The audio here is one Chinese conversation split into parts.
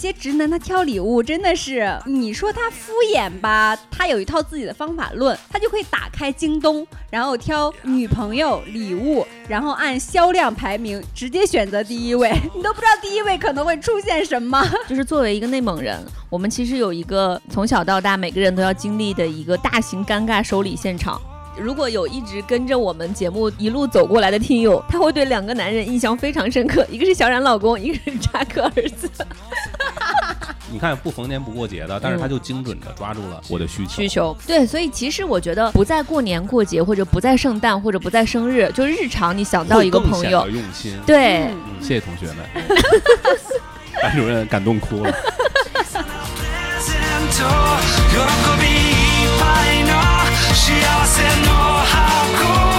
些直男他挑礼物真的是，你说他敷衍吧，他有一套自己的方法论，他就会打开京东，然后挑女朋友礼物，然后按销量排名直接选择第一位，你都不知道第一位可能会出现什么。就是作为一个内蒙人，我们其实有一个从小到大每个人都要经历的一个大型尴尬收礼现场。如果有一直跟着我们节目一路走过来的听友，他会对两个男人印象非常深刻，一个是小冉老公，一个是扎克儿子。你看不逢年不过节的，但是他就精准的抓住了我的需求。需求对，所以其实我觉得不在过年过节，或者不在圣诞，或者不在生日，就日常你想到一个朋友，用心。对，嗯，谢谢同学们。班主任感动哭了。I also know how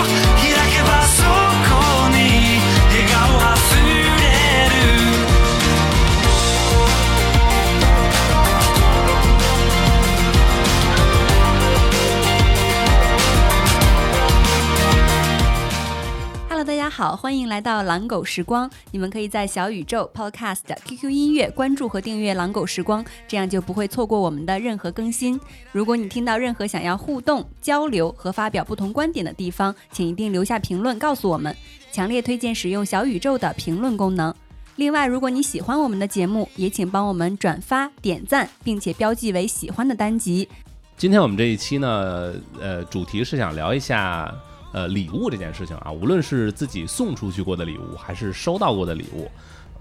好，欢迎来到狼狗时光。你们可以在小宇宙、Podcast、QQ 音乐关注和订阅“狼狗时光”，这样就不会错过我们的任何更新。如果你听到任何想要互动、交流和发表不同观点的地方，请一定留下评论告诉我们。强烈推荐使用小宇宙的评论功能。另外，如果你喜欢我们的节目，也请帮我们转发、点赞，并且标记为喜欢的单集。今天我们这一期呢，呃，主题是想聊一下。呃，礼物这件事情啊，无论是自己送出去过的礼物，还是收到过的礼物。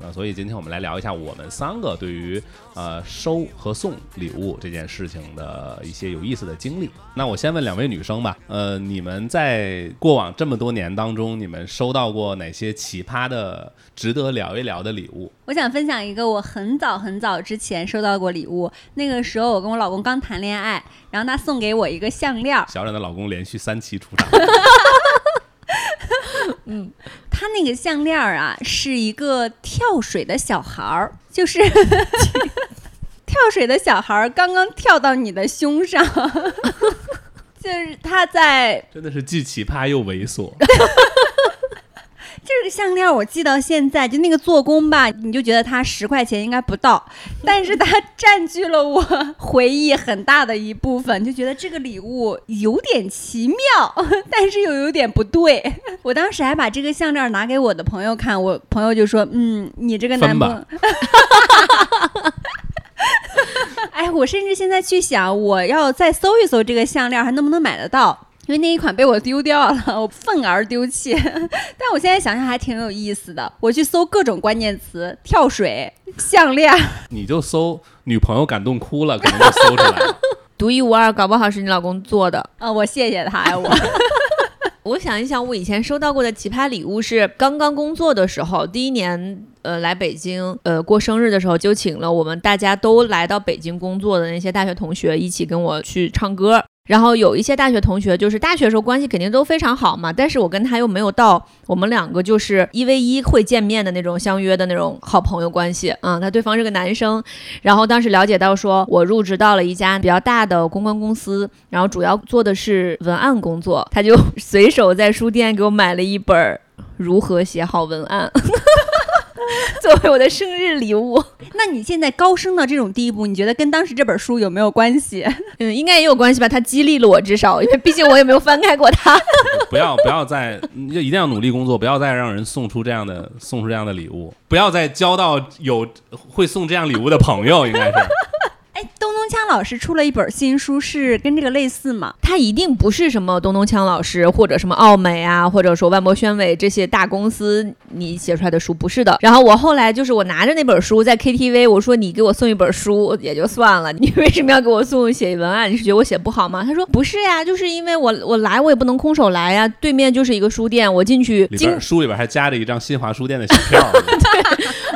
那所以今天我们来聊一下我们三个对于呃收和送礼物这件事情的一些有意思的经历。那我先问两位女生吧，呃，你们在过往这么多年当中，你们收到过哪些奇葩的、值得聊一聊的礼物？我想分享一个我很早很早之前收到过礼物，那个时候我跟我老公刚谈恋爱，然后他送给我一个项链。小冉的老公连续三期出场。嗯，他那个项链啊，是一个跳水的小孩儿，就是 跳水的小孩儿刚刚跳到你的胸上，就是他在，真的是既奇葩又猥琐。这个项链我记到现在，就那个做工吧，你就觉得它十块钱应该不到，但是它占据了我回忆很大的一部分，就觉得这个礼物有点奇妙，但是又有点不对。我当时还把这个项链拿给我的朋友看，我朋友就说：“嗯，你这个男朋友。”哎，我甚至现在去想，我要再搜一搜这个项链还能不能买得到。因为那一款被我丢掉了，我愤而丢弃。但我现在想想还挺有意思的。我去搜各种关键词，跳水、项链，你就搜女朋友感动哭了，可能就搜出来了。独一无二，搞不好是你老公做的啊！我谢谢他呀，我。我想一想，我以前收到过的奇葩礼物是刚刚工作的时候，第一年呃来北京呃过生日的时候，就请了我们大家都来到北京工作的那些大学同学一起跟我去唱歌。然后有一些大学同学，就是大学时候关系肯定都非常好嘛，但是我跟他又没有到我们两个就是一 v 一会见面的那种相约的那种好朋友关系啊。他对方是个男生，然后当时了解到说我入职到了一家比较大的公关公司，然后主要做的是文案工作，他就随手在书店给我买了一本《如何写好文案》。作为我的生日礼物，那你现在高升到这种地步，你觉得跟当时这本书有没有关系？嗯，应该也有关系吧。它激励了我，至少因为毕竟我也没有翻开过它。不要不要再，就一定要努力工作，不要再让人送出这样的送出这样的礼物，不要再交到有会送这样礼物的朋友，应该是。东东锵老师出了一本新书，是跟这个类似吗？他一定不是什么东东锵老师或者什么奥美啊，或者说万博宣伟这些大公司你写出来的书不是的。然后我后来就是我拿着那本书在 KTV，我说你给我送一本书也就算了，你为什么要给我送写文案？你是觉得我写不好吗？他说不是呀，就是因为我我来我也不能空手来呀，对面就是一个书店，我进去里边书里边还夹着一张新华书店的小票，对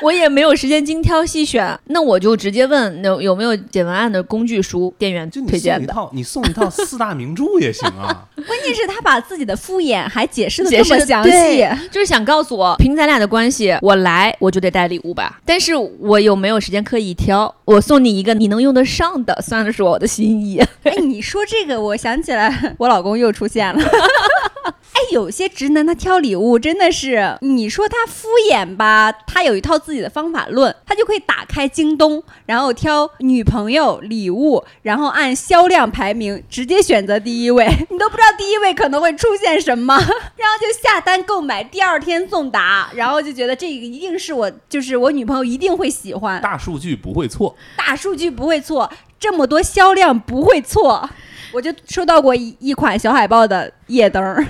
我也没有时间精挑细选，那我就直接问那有没有。写文案的工具书，店员推荐的。一套，你送一套四大名著也行啊。关键是他把自己的敷衍还解释的这么详细，就是想告诉我，凭咱俩的关系，我来我就得带礼物吧。但是我有没有时间刻意挑，我送你一个你能用得上的，算是我的心意。哎，你说这个，我想起来，我老公又出现了。哎，有些直男他挑礼物真的是，你说他敷衍吧，他有一套自己的方法论，他就可以打开京东，然后挑女朋友礼物，然后按销量排名直接选择第一位，你都不知道第一位可能会出现什么，然后就下单购买，第二天送达，然后就觉得这个一定是我，就是我女朋友一定会喜欢，大数据不会错，大数据不会错，这么多销量不会错。我就收到过一一款小海豹的夜灯儿，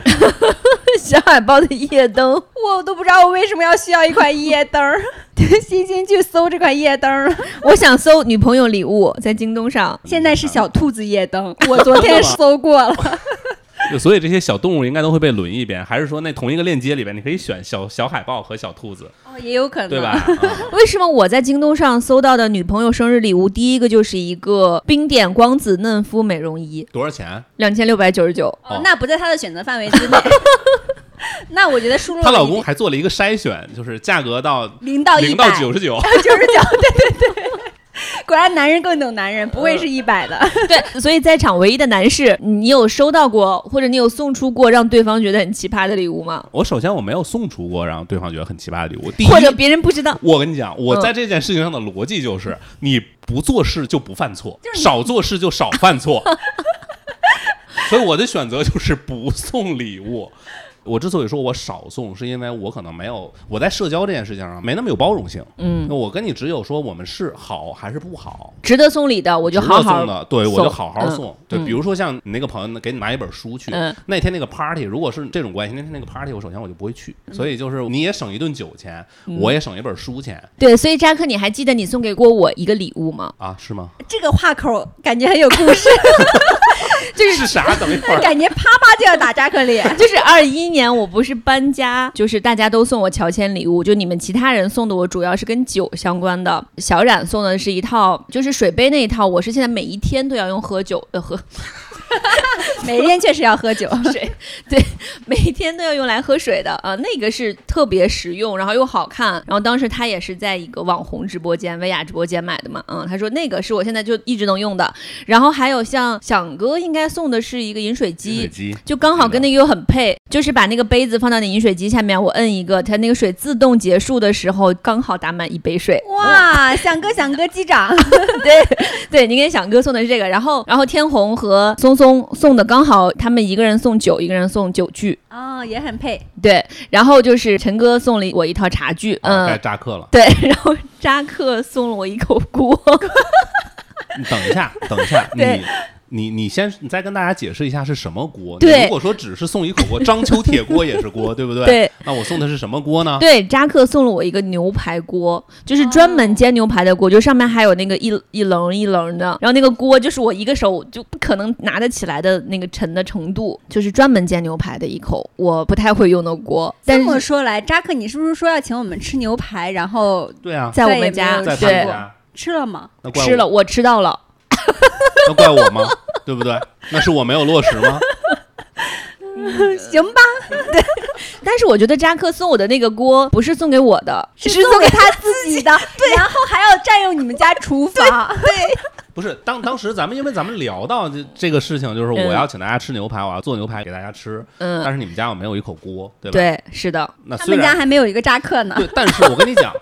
小海豹的夜灯，我都不知道我为什么要需要一款夜灯儿，心心去搜这款夜灯。我想搜女朋友礼物，在京东上。现在是小兔子夜灯，我昨天搜过了。就所以这些小动物应该都会被轮一遍，还是说那同一个链接里边你可以选小小海豹和小兔子，哦，也有可能，对吧？？啊为什么我在京东上搜到的女朋友生日礼物，第一个就是一个冰点光子嫩肤美容仪，多少钱？两千六百九十九。哦，那不在她的选择范围之内。那我觉得输入了她老公还做了一个筛选，就是价格到零到一零百到九十九，九十九，对对对。果然男人更懂男人，不会是一百的。对，所以在场唯一的男士，你有收到过或者你有送出过让对方觉得很奇葩的礼物吗？我首先我没有送出过让对方觉得很奇葩的礼物。第一，或者别人不知道？我跟你讲，我嗯在这件事情上的逻辑就是，你不做事就不犯错，就是少做事就少犯错。所以我的选择就是不送礼物。我之所以说我少送，是因为我可能没有我在社交这件事情上没那么有包容性。嗯，我跟你只有说我们是好还是不好，值得送礼的我就好好送的，对我就好好嗯送。对，嗯比如说像你那个朋友给你买一本书去，嗯那天那个 party 如果是这种关系，那天那个 party 我首先我就不会去，嗯所以就是你也省一顿酒钱，我也省一本书钱对，所以扎克，你还记得你送给过我一个礼物吗？啊，是吗？这个话口感觉很有故事，是啥？等一会儿。感觉啪啪就要打扎克脸。就是二一年，我不是搬家，就是大家都送我乔迁礼物，就你们其他人送的我主要是跟酒相关的。小冉送的是一套，就是水杯那一套，我是现在每一天都要用喝酒呃喝 每天确实要喝酒，水，对，每天都要用来喝水的啊、呃那个是特别实用，然后又好看。然后当时他也是在一个网红直播间、薇娅直播间买的嘛，嗯，他说那个是我现在就一直能用的。然后还有像响哥应该送的是一个饮水饮机水。机就刚好跟那个又很配，就是把那个杯子放到那饮水机下面，我摁一个，它那个水自动结束的时候，刚好打满一杯水。哇，响哥响哥机长，对你给响哥送的是这个，然后然后天虹和松松送的刚好，他们一个人送酒，一个人送酒具。哦，也很配。对，然后就是陈哥送了我一套茶具，嗯，该嗯，扎克了。对，然后扎克送了我一口锅，你等一下，等一下，你。你你先，你再跟大家解释一下是什么锅？对如果说只是送一口锅，章丘铁锅也是锅，对不对？。对那我送的是什么锅呢？对，扎克送了我一个牛排锅，就是专门煎牛排的锅，就上面还有那个一一棱一棱的，然后那个锅就是我一个手就不可能拿得起来的那个沉的程度，就是专门煎牛排的一口我不太会用的锅，但这么说来，扎克，你是不是说要请我们吃牛排，然后对啊，在我们家对，吃了吗？吃了，我吃到了。那怪我吗？对不对？那是我没有落实吗？行吧，对但是我觉得扎克送我的那个锅不是送给我的，是送给他自己的，对然后还要占用你们家厨房。对不是，当当时咱们因为咱们聊到这这个事情，就是我要请大家吃牛排，我要做牛排给大家吃，嗯但嗯，是你们家我没有一口锅，对吧？。对，是的，他们家还没有一个扎克呢。对，但是我跟你讲。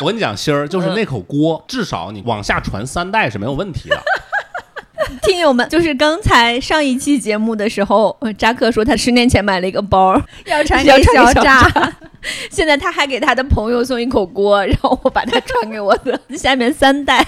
我跟你讲，心儿就是那口锅，至少你往下传三代是没有问题的。听友们，就是刚才上一期节目的时候，呃扎克说他十年前买了一个包，要传 要给小小扎，现在他还给他的朋友送一口锅，然后我把它传给我的下面三代，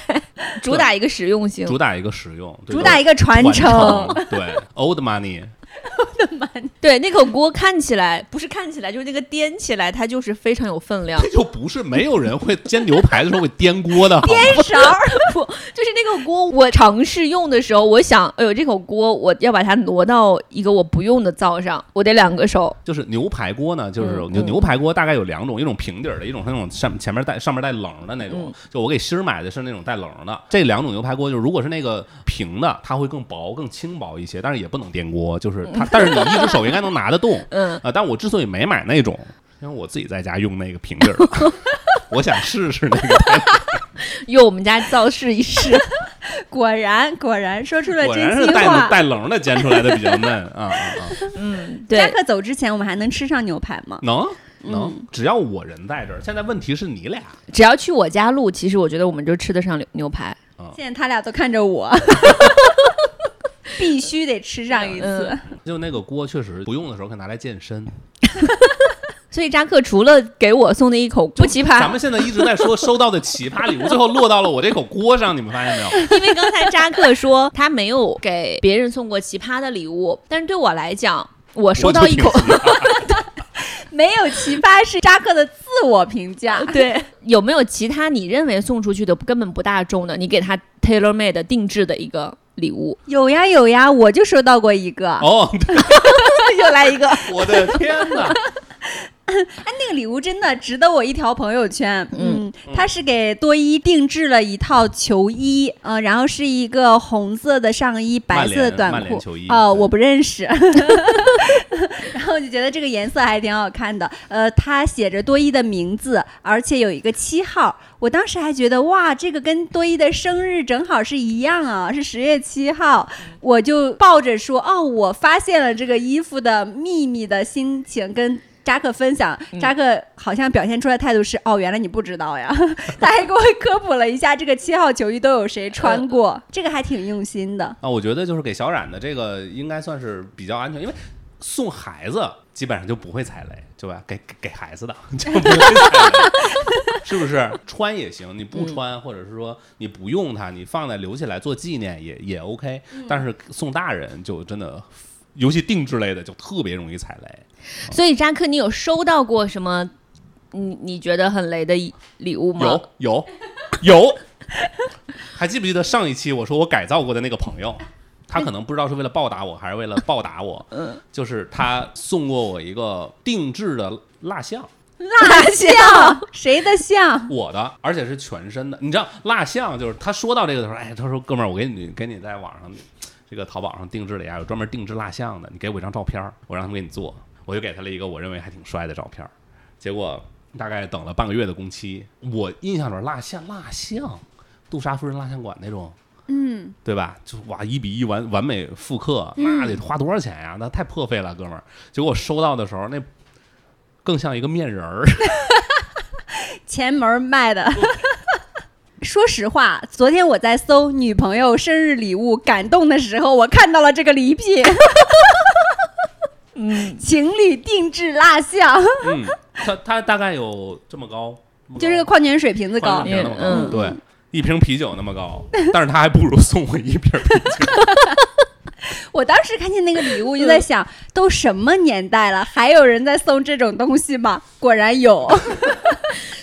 主打一个实用性。主打一个实用，主打一个传传承。对，old money，对，那口锅看起来不是看起来，就是那个颠起来，它就是非常有分量。这就不是没有人会煎牛排的时候会颠锅的，颠勺儿，不，就是那个锅，我尝试用的时候，我想，哎呦，这口锅我要把它挪到一个我不用的灶上，我得两个手。就是牛排锅呢，就是嗯牛牛排锅大概有两种，一种平底儿的，一种是那种上前面带上面带棱的那种嗯。就我给芯儿买的是那种带棱的。这两种牛排锅，就是如果是那个平的，它会更薄、更轻薄一些，但是也不能颠锅，就是它，但是你一只手应该能拿得动。嗯，啊，但我之所以没买那种，因为我自己在家用那个平底儿的。我想试试那个，用我们家造势一试。果然果然说出了果然真心话是带。带棱的煎出来的比较嫩啊啊啊！嗯，扎对，克走之前，我们还能吃上牛排吗？能能嗯，只要我人在这儿。现在问题是你俩，只要去我家录，其实我觉得我们就吃得上牛牛排。现在他俩都看着我，必须得吃上一次。嗯就那个锅确实不用的时候可以拿来健身。所以扎克除了给我送的一口不奇葩，咱们现在一直在说收到的奇葩礼物，最后落到了我这口锅上，你们发现没有？因为刚才扎克说他没有给别人送过奇葩的礼物，但是对我来讲，我收到一口没有奇葩是扎克的自我评价。对，有没有其他你认为送出去的根本不大众的，你给他 tailor made 定制的一个礼物？有呀有呀，我就收到过一个，哦，对 又来一个。我的天哪！那个礼物真的值得我一条朋友圈。嗯嗯，他是给多一定制了一套球衣，呃，然后是一个红色的上衣，白色的短裤。哦，球衣对我不认识。然后我就觉得这个颜色还挺好看的。呃，它写着多一的名字，而且有一个七号。我当时还觉得哇，这个跟多一的生日正好是一样啊，是十月七号。我就抱着说哦，我发现了这个衣服的秘密的心情跟。扎克分享，扎克好像表现出来态度是哦，原来你不知道呀，他还给我科普了一下这个七号球衣都有谁穿过，这个还挺用心的。啊，我觉得就是给小冉的这个应该算是比较安全，因为送孩子基本上就不会踩雷，对吧？给给给孩子的 就不会踩雷，是不是？穿也行，你不穿、或者是说你不用它，你放在留起来做纪念也也 OK。但是送大人就真的，尤其定制类的就特别容易踩雷。所以扎克，你有收到过什么你你觉得很雷的礼物吗？有有有，还记不记得上一期我说我改造过的那个朋友？他可能不知道是为了报答我，还是为了报答我。嗯，就是他送过我一个定制的蜡像，蜡像，谁的像？我的，而且是全身的。你知道蜡像就是他说到这个的时候，哎，他说哥们儿，我给你给你在网上这个淘宝上定制了呀，有专门定制蜡像的，你给我一张照片儿，我让他们给你做。我就给他了一个我认为还挺帅的照片儿，结果大概等了半个月的工期，我印象中蜡像蜡像，杜莎夫人蜡像馆那种。嗯，对吧？就哇，一比一完完美复刻，那得花多少钱呀？那太破费了，哥们儿。结果收到的时候，那更像一个面人儿。前门卖的。说实话，昨天我在搜女朋友生日礼物感动的时候，我看到了这个礼品，嗯，情侣定制蜡像，嗯，它它大概有这么高，么高？就这个矿泉水瓶子高，嗯对，一瓶啤酒那么高，但是他还不如送我一瓶啤酒。我当时看见那个礼物，就在想，都什么年代了，还有人在送这种东西吗？果然有。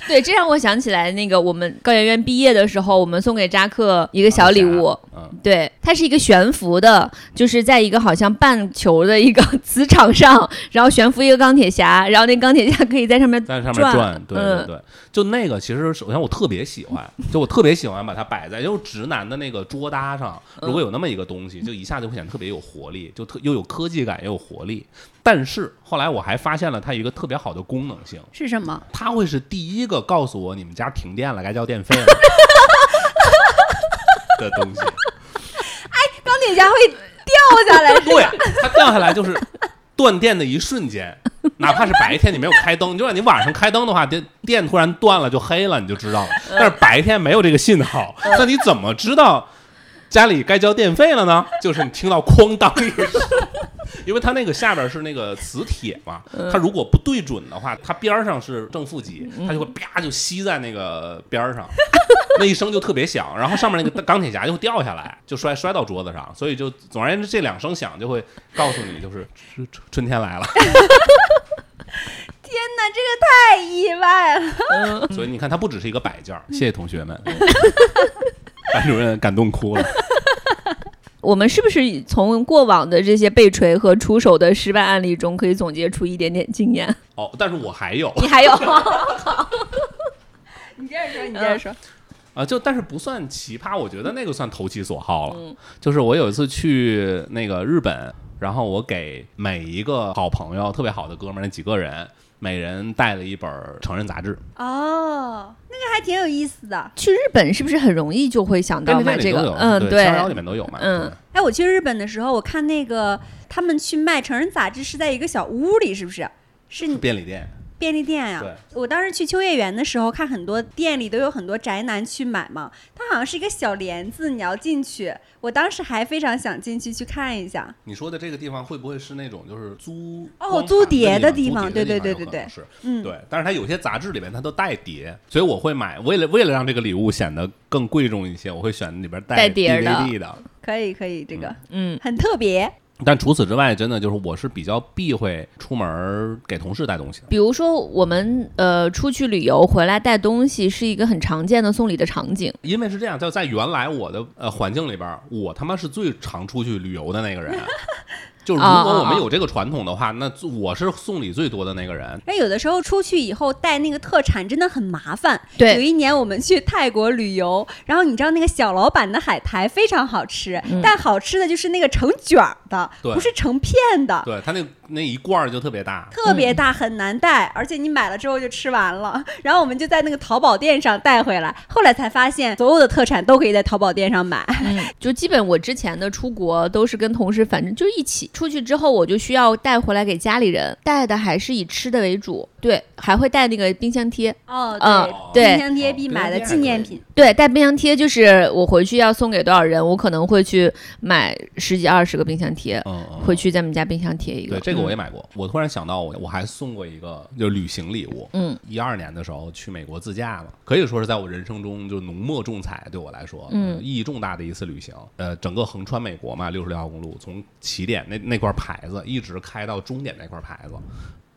对，这让我想起来那个我们高圆圆毕业的时候，我们送给扎克一个小礼物。嗯，对，它是一个悬浮的，就是在一个好像半球的一个 磁场上，然后悬浮一个钢铁侠，然后那钢铁侠可以在上面在上面转转，对对嗯对，就那个其实首先我特别喜欢，就我特别喜欢把它摆在就是直男的那个桌搭上，如果有那么一个东西，就一下就会显得特别有活力，就特又有科技感又有活力。但是后来我还发现了它一个特别好的功能性，是什么？它会是第一个告诉我你们家停电了，该交电费了 的东西。哎钢铁侠会掉下来，对吧？，它掉下来就是断电的一瞬间，哪怕是白天你没有开灯，就算你晚上开灯的话，电电突然断了就黑了，你就知道了。但是白天没有这个信号，那你怎么知道家里该交电费了呢？就是你听到哐当一声。因为它那个下边是那个磁铁嘛，它如果不对准的话，它边上是正负极，它就会啪就吸在那个边儿上，那一声就特别响，然后上面那个钢铁侠就会掉下来，就摔摔到桌子上，所以就总而言之，这两声响就会告诉你，就是春春春天来了。天哪，这个太意外了。嗯所以你看，它不只是一个摆件儿。谢谢同学们，班主任感动哭了。我们是不是从过往的这些被锤和出手的失败案例中，可以总结出一点点经验？哦，但是我还有 你还有？你接着说，你接着说。啊，就但是不算奇葩，我觉得那个算投其所好了。嗯就是我有一次去那个日本，然后我给每一个好朋友、特别好的哥们儿那几个人每人带了一本成人杂志。哦，那个还挺有意思的。去日本是不是很容易就会想到买这个？嗯，对，逍遥里面都有嘛。嗯哎，我去日本的时候，我看那个他们去卖成人杂志是在一个小屋里，是不是？是你便利店，便利店呀、对我当时去秋叶原的时候，看很多店里都有很多宅男去买嘛，它好像是一个小帘子，你要进去。我当时还非常想进去去看一下。你说的这个地方会不会是那种就是租哦租碟的的地方对对对对对是。嗯，对，但是它有些杂志里面它都带碟，所以我会买，为了为了让这个礼物显得更贵重一些，我会选里边带碟的 DVD 的。可以可以，这个、嗯，很特别。但除此之外，真的就是我是比较避讳出门儿给同事带东西的。比如说我们呃出去旅游回来带东西是一个很常见的送礼的场景。因为是这样，就在原来我的呃环境里边儿，我他妈是最常出去旅游的那个人。就是如果我们有这个传统的话，那我是送礼最多的那个人。那有的时候出去以后带那个特产真的很麻烦。对有一年我们去泰国旅游，然后你知道那个小老板的海苔非常好吃，嗯但好吃的就是那个成卷儿的，对不是成片的。对他那那一罐儿就特别大，特别大，很难带，而且你买了之后就吃完了。然后我们就在那个淘宝店上带回来，后来才发现所有的特产都可以在淘宝店上买。嗯，就基本我之前的出国都是跟同事，反正就一起出去之后，我就需要带回来给家里人，带的还是以吃的为主，对，还会带那个冰箱贴，哦，嗯对，对冰箱贴必买的纪念品。对，带冰箱贴就是我回去要送给多少人，我可能会去买十几二十个冰箱贴，嗯嗯，回去在我们家冰箱贴一个。对，这个我也嗯买过。我突然想到，我我还送过一个就旅行礼物。嗯，一二年的时候去美国自驾嘛，可以说是在我人生中就浓墨重彩，对我来说，嗯意义重大的一次旅行。呃，整个横穿美国嘛，六十六号公路，从起点那那块牌子一直开到终点那块牌子。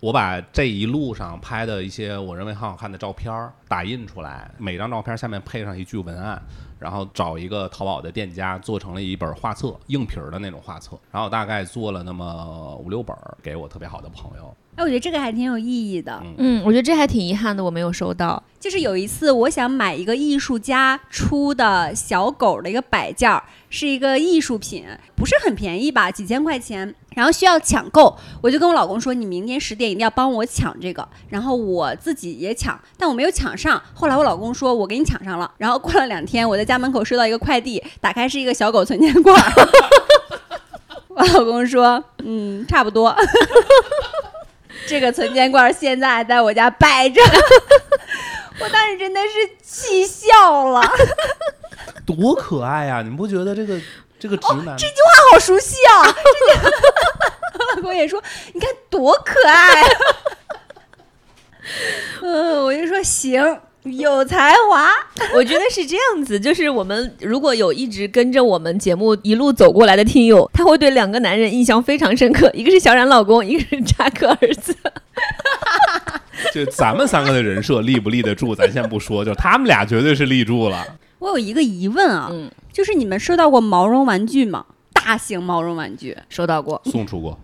我把这一路上拍的一些我认为很好看的照片儿打印出来，每张照片下面配上一句文案，然后找一个淘宝的店家做成了一本画册，硬皮儿的那种画册，然后大概做了那么五六本儿给我特别好的朋友。哎，我觉得这个还挺有意义的。嗯，我觉得这还挺遗憾的，我没有收到。就是有一次，我想买一个艺术家出的小狗的一个摆件儿，是一个艺术品，不是很便宜吧，几千块钱，然后需要抢购。我就跟我老公说，你明天十点一定要帮我抢这个。然后我自己也抢，但我没有抢上。后来我老公说，我给你抢上了。然后过了两天，我在家门口收到一个快递，打开是一个小狗存钱罐儿。我老公说，嗯，差不多。这个存钱罐现在还在我家摆着。我当时真的是气笑了，多可爱呀、你们不觉得这个这个直男？这句话好熟悉啊！这个 我老公也说，你看多可爱。嗯，我就说行，有才华。我觉得是这样子，就是我们如果有一直跟着我们节目一路走过来的听友，他会对两个男人印象非常深刻，一个是小冉老公，一个是扎克儿子。就咱们三个的人设立不立得住，咱先不说，就他们俩绝对是立住了。我有一个疑问啊，嗯，就是你们收到过毛绒玩具吗？大型毛绒玩具，收到过。送出过，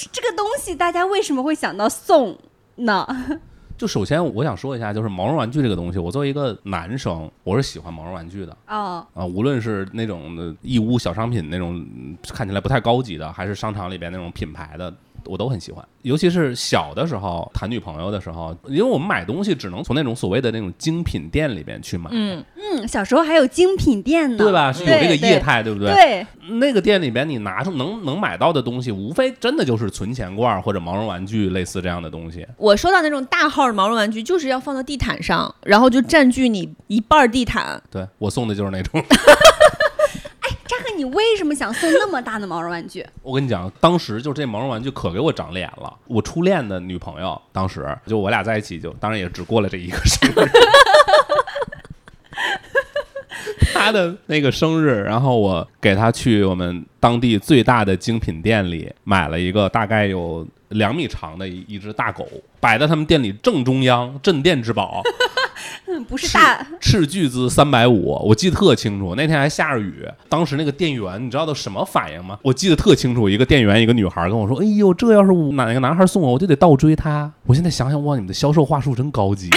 就是这个东西，大家为什么会想到送呢？就首先我想说一下，就是毛绒玩具这个东西，我作为一个男生，我是喜欢毛绒玩具的哦，啊，无论是那种的义乌小商品那种嗯看起来不太高级的，还是商场里边那种品牌的。我都很喜欢，尤其是小的时候谈女朋友的时候，因为我们买东西只能从那种所谓的那种精品店里边去买，嗯，嗯，小时候还有精品店呢，对吧？是有这个业态，对不对？对，那个店里边你拿出能能买到的东西，无非真的就是存钱罐或者毛绒玩具类似这样的东西。我收到那种大号的毛绒玩具，就是要放到地毯上，然后就占据你一半儿地毯。对我送的就是那种。你为什么想送那么大的毛绒玩具？我跟你讲，当时就这毛绒玩具可给我长脸了。我初恋的女朋友，当时就我俩在一起就，当然也只过了这一个生日。她的那个生日，然后我给她去我们当地最大的精品店里买了一个大概有两米长的一一只大狗，摆在他们店里正中央，镇店之宝。嗯，不是大，斥巨资三百五，我记得特清楚。那天还下着雨，当时那个店员，你知道都什么反应吗？我记得特清楚，一个店员，一个女孩跟我说：“哎呦，这要是我哪个男孩送我，我就得倒追他。”我现在想想，哇，你们的销售话术真高级，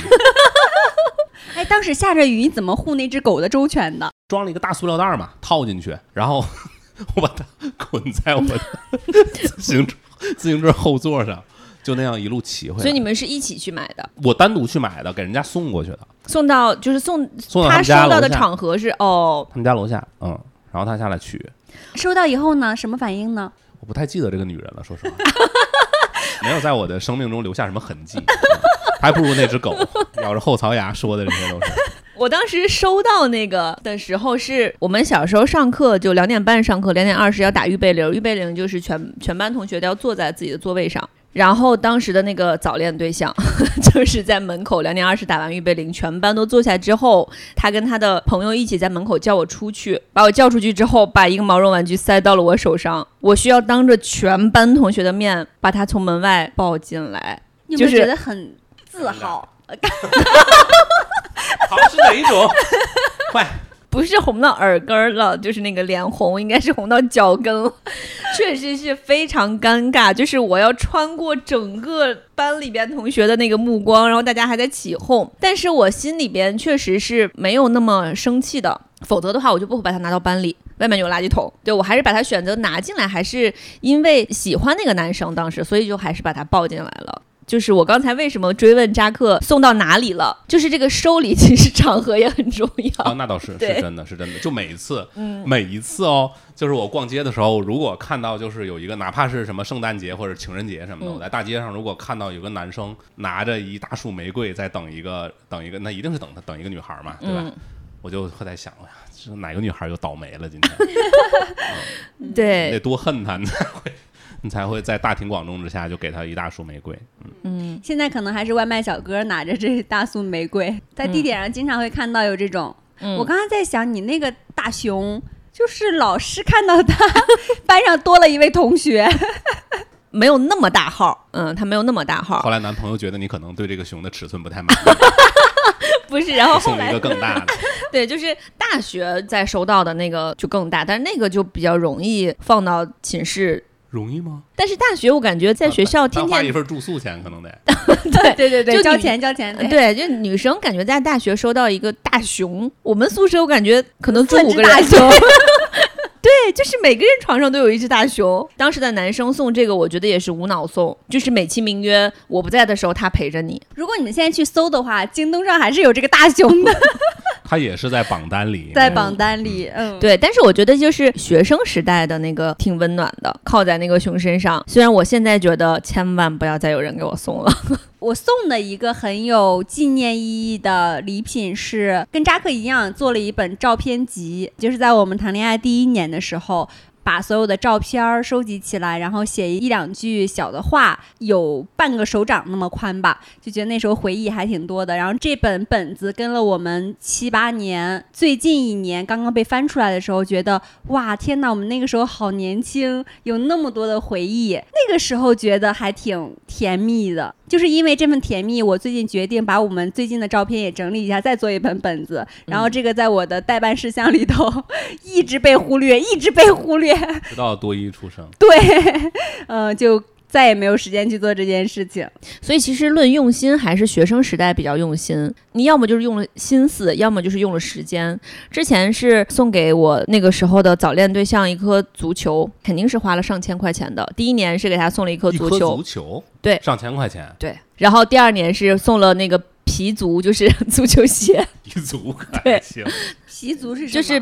哎，当时下着雨，你怎么护那只狗的周全的？装了一个大塑料袋嘛，套进去，然后 我把它捆在我的自行车自行车后座上，就那样一路骑回来。所以你们是一起去买的，我单独去买的，给人家送过去的，送到就是送送到他他收到的场合是哦，他们家楼下，嗯，然后他下来取，收到以后呢，什么反应呢？我不太记得这个女人了，说实话，没有在我的生命中留下什么痕迹，嗯还不如那只狗 咬着后槽牙说的这些都是。我当时收到那个的时候，是我们小时候上课就两点半上课，两点二十要打预备铃，预备铃就是全全班同学都要坐在自己的座位上。然后当时的那个早恋对象，就是在门口两点二十打完预备铃，全班都坐下之后，他跟他的朋友一起在门口叫我出去，把我叫出去之后，把一个毛绒玩具塞到了我手上，我需要当着全班同学的面把他从门外抱进来。就是觉得很自豪？好，是哪一种？快，不是红到耳根儿了，就是那个脸红，应该是红到脚跟了，确实是非常尴尬。就是我要穿过整个班里边同学的那个目光，然后大家还在起哄，但是我心里边确实是没有那么生气的，否则的话我就不会把它拿到班里。外面有垃圾桶，对我还是把它选择拿进来，还是因为喜欢那个男生，当时所以就还是把他抱进来了。就是我刚才为什么追问扎克送到哪里了，就是这个收礼其实场合也很重要。哦，那倒是，是真的，是真的。就每一次，嗯每一次哦，就是我逛街的时候，如果看到就是有一个，哪怕是什么圣诞节或者情人节什么的，嗯我在大街上如果看到有个男生拿着一大束玫瑰在等一个等一个，那一定是等他等一个女孩嘛，对吧？嗯我就会在想，哎呀，这哪个女孩又倒霉了？今天 你对得，多恨她，你才会你才会在大庭广众之下就给他一大束玫瑰。嗯，现在可能还是外卖小哥拿着这大束玫瑰，在地铁上经常会看到有这种。嗯我刚刚在想，你那个大熊，就是老师看到他班上多了一位同学，没有那么大号，嗯，他没有那么大号后，来男朋友觉得你可能对这个熊的尺寸不太满意，不是，然后后送了一来个更大的。对，就是大学在收到的那个就更大，但是那个就比较容易放到寝室。容易吗？但是大学我感觉在学校天天花一份住宿钱可能得。对对对对，交就你钱交钱，对，就女生感觉在大学收到一个大熊，我们宿舍我感觉可能住五个人，大熊，对，就是每个人床上都有一只大熊。当时的男生送这个，我觉得也是无脑送，就是美其名曰我不在的时候他陪着你。如果你们现在去搜的话，京东上还是有这个大熊的，他也是在榜单里，在榜单里。嗯，对，但是我觉得就是学生时代的那个挺温暖的，靠在那个熊身上。虽然我现在觉得千万不要再有人给我送了，我送的一个很有纪念意义的礼品是跟扎克一样做了一本照片集，就是在我们谈恋爱第一年的时候。把所有的照片收集起来，然后写一两句小的话，有半个手掌那么宽吧，就觉得那时候回忆还挺多的。然后这本本子跟了我们七八年，最近一年刚刚被翻出来的时候，觉得哇，天哪，我们那个时候好年轻，有那么多的回忆。那个时候觉得还挺甜蜜的，就是因为这份甜蜜，我最近决定把我们最近的照片也整理一下，再做一本本子。然后这个在我的代办事项里头一直被忽略，一直被忽略。直到多一出生。对，嗯、就再也没有时间去做这件事情。所以其实论用心，还是学生时代比较用心。你要么就是用了心思，要么就是用了时间。之前是送给我那个时候的早恋对象一颗足球，肯定是花了上千块钱的。第一年是给他送了一颗足球，足球，对上千块钱，对，然后第二年是送了那个皮足，就是 足球鞋，一 足对还行，习俗是什么？就是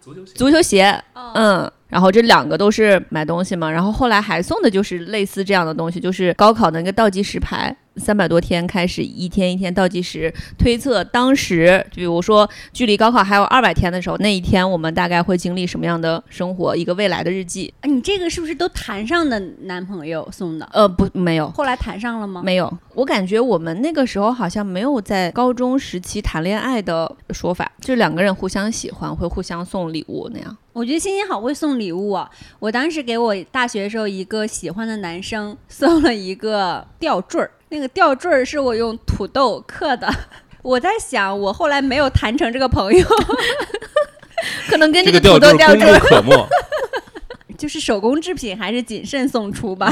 足球鞋足球鞋，嗯嗯，然后这两个都是买东西嘛，然后后来还送的就是类似这样的东西，就是高考的那个倒计时牌，三百多天开始一天一天倒计时，推测当时，比如说距离高考还有二百天的时候，那一天我们大概会经历什么样的生活，一个未来的日记。啊你这个是不是都谈上的男朋友送的？呃，不，没有。后来谈上了吗？没有，我感觉我们那个时候好像没有在高中时期谈恋爱的说法，就是两个人互相喜欢，会互相送礼物那样。我觉得欣欣好会送礼物啊！我当时给我大学的时候一个喜欢的男生送了一个吊坠儿，那个吊坠儿是我用土豆刻的。我在想，我后来没有谈成这个朋友，可能跟这个土豆吊坠。就是手工制品还是谨慎送出吧。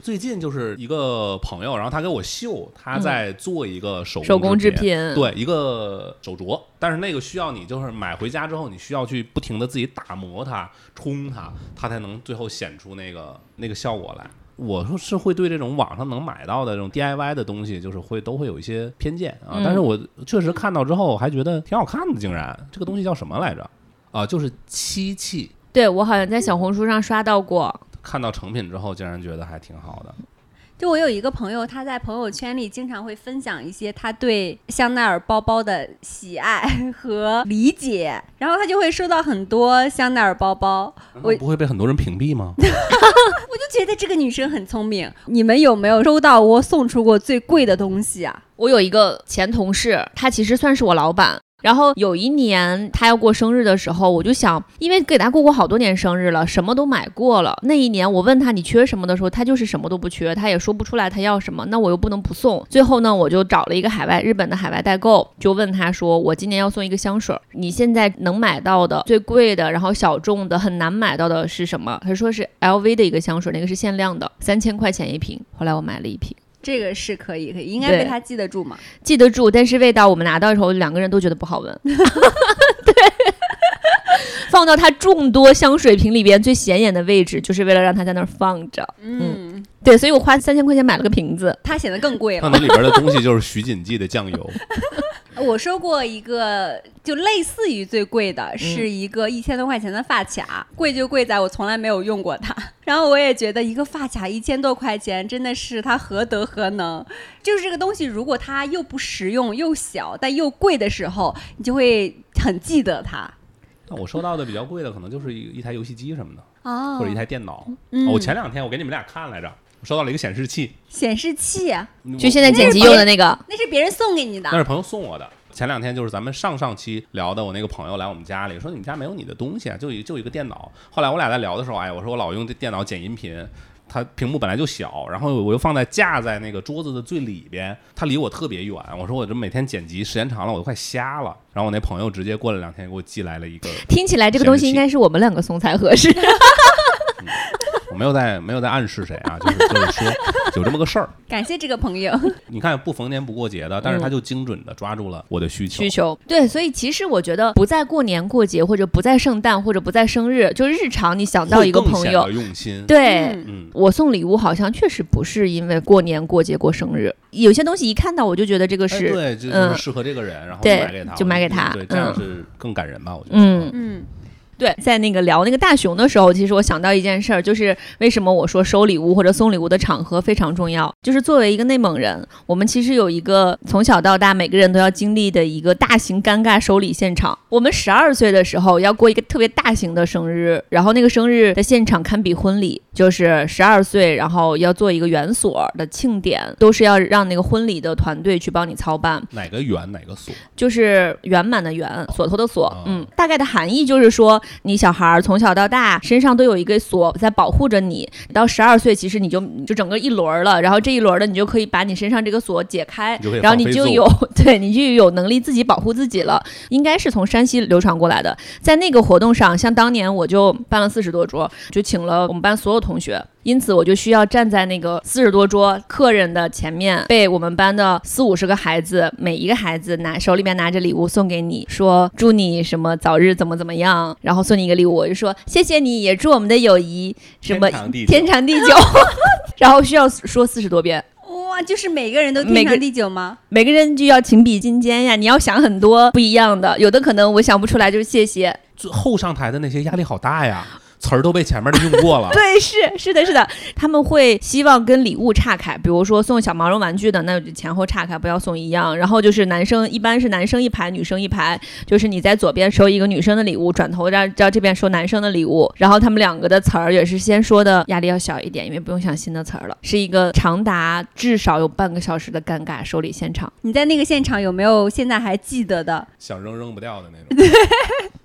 最近就是一个朋友，然后他给我秀，他在做一个手手工制制品，对，一个手镯，但是那个需要你就是买回家之后，你需要去不停的自己打磨它、冲它，它才能最后显出那个那个效果来。我说是会对这种网上能买到的这种 DIY 的东西，就是会都会有一些偏见啊。嗯但是我确实看到之后还觉得挺好看的，竟然这个东西叫什么来着？啊，就是漆器。对我好像在小红书上刷到过。看到成品之后，竟然觉得还挺好的。就我有一个朋友，他在朋友圈里经常会分享一些他对香奈儿包包的喜爱和理解，然后他就会收到很多香奈儿包包。我不会被很多人屏蔽吗？我就觉得这个女生很聪明。你们有没有收到我送出过最贵的东西啊？我有一个前同事，他其实算是我老板。然后有一年他要过生日的时候，我就想，因为给他过过好多年生日了，什么都买过了。那一年我问他你缺什么的时候，他就是什么都不缺，他也说不出来他要什么。那我又不能不送。最后呢，我就找了一个海外日本的海外代购，就问他说，我今年要送一个香水，你现在能买到的最贵的，然后小众的很难买到的是什么？他说是 LV 的一个香水，那个是限量的，三千块钱一瓶。后来我买了一瓶。这个是可以，可以，应该对被他记得住嘛。记得住，但是味道我们拿到的时候，两个人都觉得不好闻。对，放到他众多香水瓶里边最显眼的位置，就是为了让他在那儿放着。嗯，对，所以我花三千块钱买了个瓶子。它显得更贵了。那你里边的东西就是徐锦记的酱油，我收过一个，就类似于最贵的，是一个一千多块钱的发卡，贵就贵在我从来没有用过它。然后我也觉得一个发卡一千多块钱，真的是它何德何能？就是这个东西，如果它又不实用又小，但又贵的时候，你就会很记得它。那我收到的比较贵的，可能就是一一台游戏机什么的，哦或者一台电脑。我前两天我给你们俩看来着，我收到了一个显示器，显示器啊，就现在剪辑用的那个，那是别人送给你的那。是朋友送我的。前两天就是咱们上上期聊的，我那个朋友来我们家里说你们家没有你的东西啊，就一就一个电脑。后来我俩在聊的时候，哎，我说我老用这电脑剪音频，它屏幕本来就小，然后我又放在架在那个桌子的最里边，它离我特别远。我说我这每天剪辑时间长了，我都快瞎了。然后我那朋友直接过了两天给我寄来了一个，听起来这个东西应该是我们两个送才合适。我没有在没有在暗示谁啊，就是就是说有这么个事儿。感谢这个朋友。你看不逢年不过节的，但是他就精准的抓住了我的需求。需求对，所以其实我觉得不在过年过节，或者不在圣诞，或者不在生日，就日常你想到一个朋友。对，我送礼物好像确实不是因为过年过节过生日，有些东西一看到我就觉得这个哎是，对，就嗯是适合这个人，然后对买给他，就买给他对，这样嗯是更感人吧？我觉得。嗯，嗯，对，在那个聊那个大熊的时候，其实我想到一件事儿，就是为什么我说收礼物或者送礼物的场合非常重要。就是作为一个内蒙人，我们其实有一个从小到大每个人都要经历的一个大型尴尬收礼现场。我们十二岁的时候要过一个特别大型的生日，然后那个生日的现场堪比婚礼，就是十二岁，然后要做一个圆锁的庆典，都是要让那个婚礼的团队去帮你操办。哪个圆哪个锁？就是圆满的圆，锁头的锁哦。嗯，大概的含义就是说，你小孩儿从小到大身上都有一个锁在保护着你。到十二岁，其实你就就整个一轮儿了，然后这一轮儿的你就可以把你身上这个锁解开然后你就有对你就有能力自己保护自己了。应该是从山西流传过来的。在那个活动上，像当年我就办了四十多桌，就请了我们班所有同学。因此，我就需要站在那个四十多桌客人的前面，被我们班的四五十个孩子，每一个孩子拿手里面拿着礼物送给你，说祝你什么早日怎么怎么样，然后送你一个礼物，我就说谢谢你，也祝我们的友谊 什么天长地久 然后需要说四十多遍。哇，就是每个人都每个天长地久吗？每个人就要情比金坚呀，你要想很多不一样的，有的可能我想不出来，就是谢谢。最后上台的那些压力好大呀，词儿都被前面的用过了。对，是是的，是的，他们会希望跟礼物岔开，比如说送小毛绒玩具的，那就前后岔开，不要送一样。然后就是男生一般是男生一排，女生一排，就是你在左边收一个女生的礼物，转头让让这边收男生的礼物，然后他们两个的词儿也是先说的压力要小一点，因为不用想新的词儿了，是一个长达至少有半个小时的尴尬收礼现场。你在那个现场有没有现在还记得的？想扔扔不掉的那种。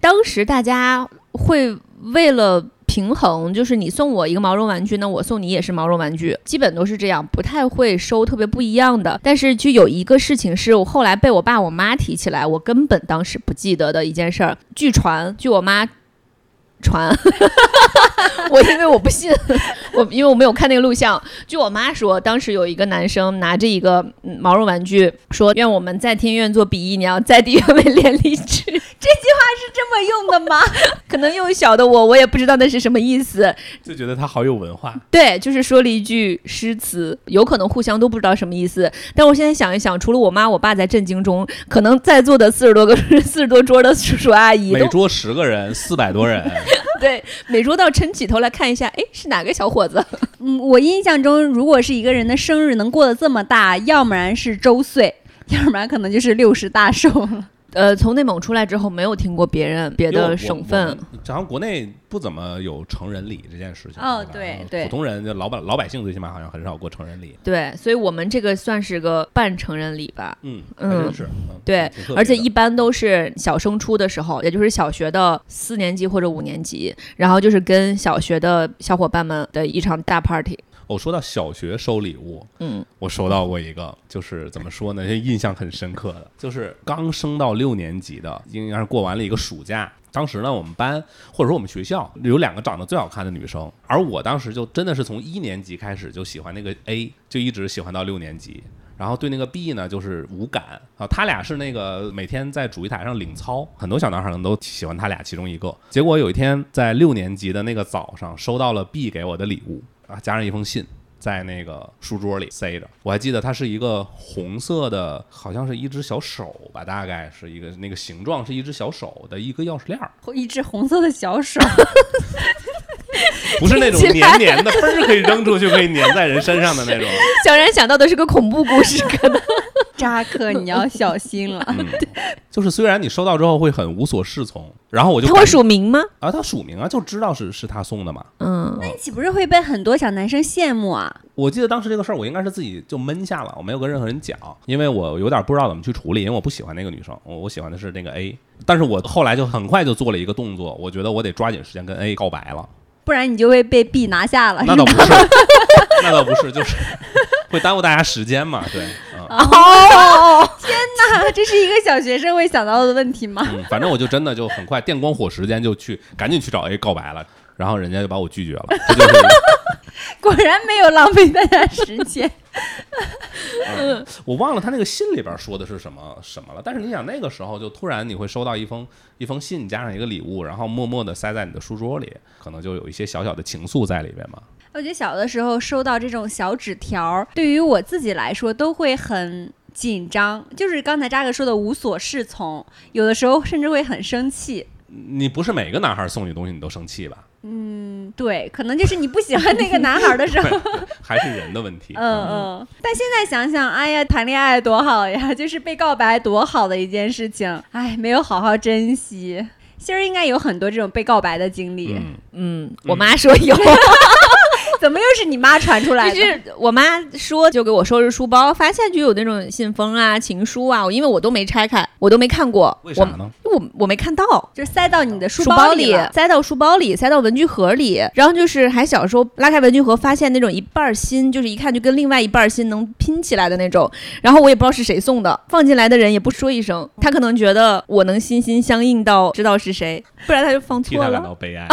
当时大家会为了平衡，就是你送我一个毛绒玩具，那我送你也是毛绒玩具，基本都是这样，不太会收特别不一样的。但是就有一个事情是我后来被我爸我妈提起来，我根本当时不记得的一件事儿。据传，据我妈传。我因为我不信，我因为我没有看那个录像。据我妈说，当时有一个男生拿着一个毛绒玩具，说愿我们在天愿做比翼鸟，在地愿为连理枝。这句话是这么用的吗？可能幼小的我，我也不知道那是什么意思，就觉得他好有文化。对，就是说了一句诗词，有可能互相都不知道什么意思。但我现在想一想，除了我妈我爸在震惊中，可能在座的四十多个、四十多桌的叔叔阿姨，每桌十个人，四百多人。对，每周到晨起头来看一下，哎，是哪个小伙子？嗯，我印象中，如果是一个人的生日能过得这么大，要不然是周岁，要不然可能就是六十大寿了。呃，从内蒙出来之后，没有听过别人别的省份，好像国内不怎么有成人礼这件事情。哦，对对，普通人就老百老百姓最起码好像很少过成人礼。对，所以我们这个算是个半成人礼吧。嗯嗯，是。对，而且一般都是小升初的时候，也就是小学的四年级或者五年级，然后就是跟小学的小伙伴们的一场大 party。我说到小学收礼物，嗯，我收到过一个，就是怎么说呢？印象很深刻的，就是刚升到六年级的，应该是过完了一个暑假。当时呢，我们班或者说我们学校有两个长得最好看的女生，而我当时就真的是从一年级开始就喜欢那个 A，就一直喜欢到六年级。然后对那个 B 呢，就是无感啊。他俩是那个每天在主席台上领操，很多小男孩儿都喜欢他俩其中一个。结果有一天在六年级的那个早上，收到了 B 给我的礼物。啊，加上一封信，在那个书桌里塞着。我还记得它是一个红色的，好像是一只小手吧，大概是一个那个形状是一只小手的一个钥匙链儿，一只红色的小手，不是那种黏黏的，嘣儿可以扔出去，可以粘在人身上的那种。小然想到的是个恐怖故事，可能。扎克，你要小心了。就是虽然你收到之后会很无所适从，然后我就他会署名吗？啊，他署名啊，就知道是是他送的嘛。嗯，那你岂不是会被很多小男生羡慕啊？我记得当时这个事儿，我应该是自己就闷下了，我没有跟任何人讲，因为我有点不知道怎么去处理，因为我不喜欢那个女生，我我喜欢的是那个 A。但是我后来就很快就做了一个动作，我觉得我得抓紧时间跟 A 告白了，不然你就会被 B 拿下了。那倒不是，那倒不是，就是会耽误大家时间嘛，对。嗯 哦，天哪，这是一个小学生会想到的问题吗？嗯，反正我就真的就很快电光火石间就去赶紧去找 A 告白了，然后人家就把我拒绝了。果然没有浪费大家时间。嗯，我忘了他那个信里边说的是什么什么了。但是你想那个时候就突然你会收到一封一封信加上一个礼物，然后默默的塞在你的书桌里，可能就有一些小小的情愫在里边嘛。我觉得小的时候收到这种小纸条，对于我自己来说都会很紧张，就是刚才扎哥说的无所适从，有的时候甚至会很生气。你不是每个男孩送你东西你都生气吧？嗯，对，可能就是你不喜欢那个男孩的时候，还是人的问题。嗯嗯。但现在想想，哎呀，谈恋爱多好呀，就是被告白多好的一件事情。哎，没有好好珍惜。其实应该有很多这种被告白的经历。嗯，我妈说有。怎么又是你妈传出来的？就是我妈说，就给我收拾书包，发现就有那种信封啊、情书啊，因为我都没拆开，我都没看过。为啥呢？我我没看到，就是塞到你的书包里，塞到书包里，塞到文具盒里。然后就是还小时候拉开文具盒，发现那种一半心，就是一看就跟另外一半心能拼起来的那种。然后我也不知道是谁送的，放进来的人也不说一声，他可能觉得我能心心相印到知道是谁，不然他就放错了。替他感到悲哀。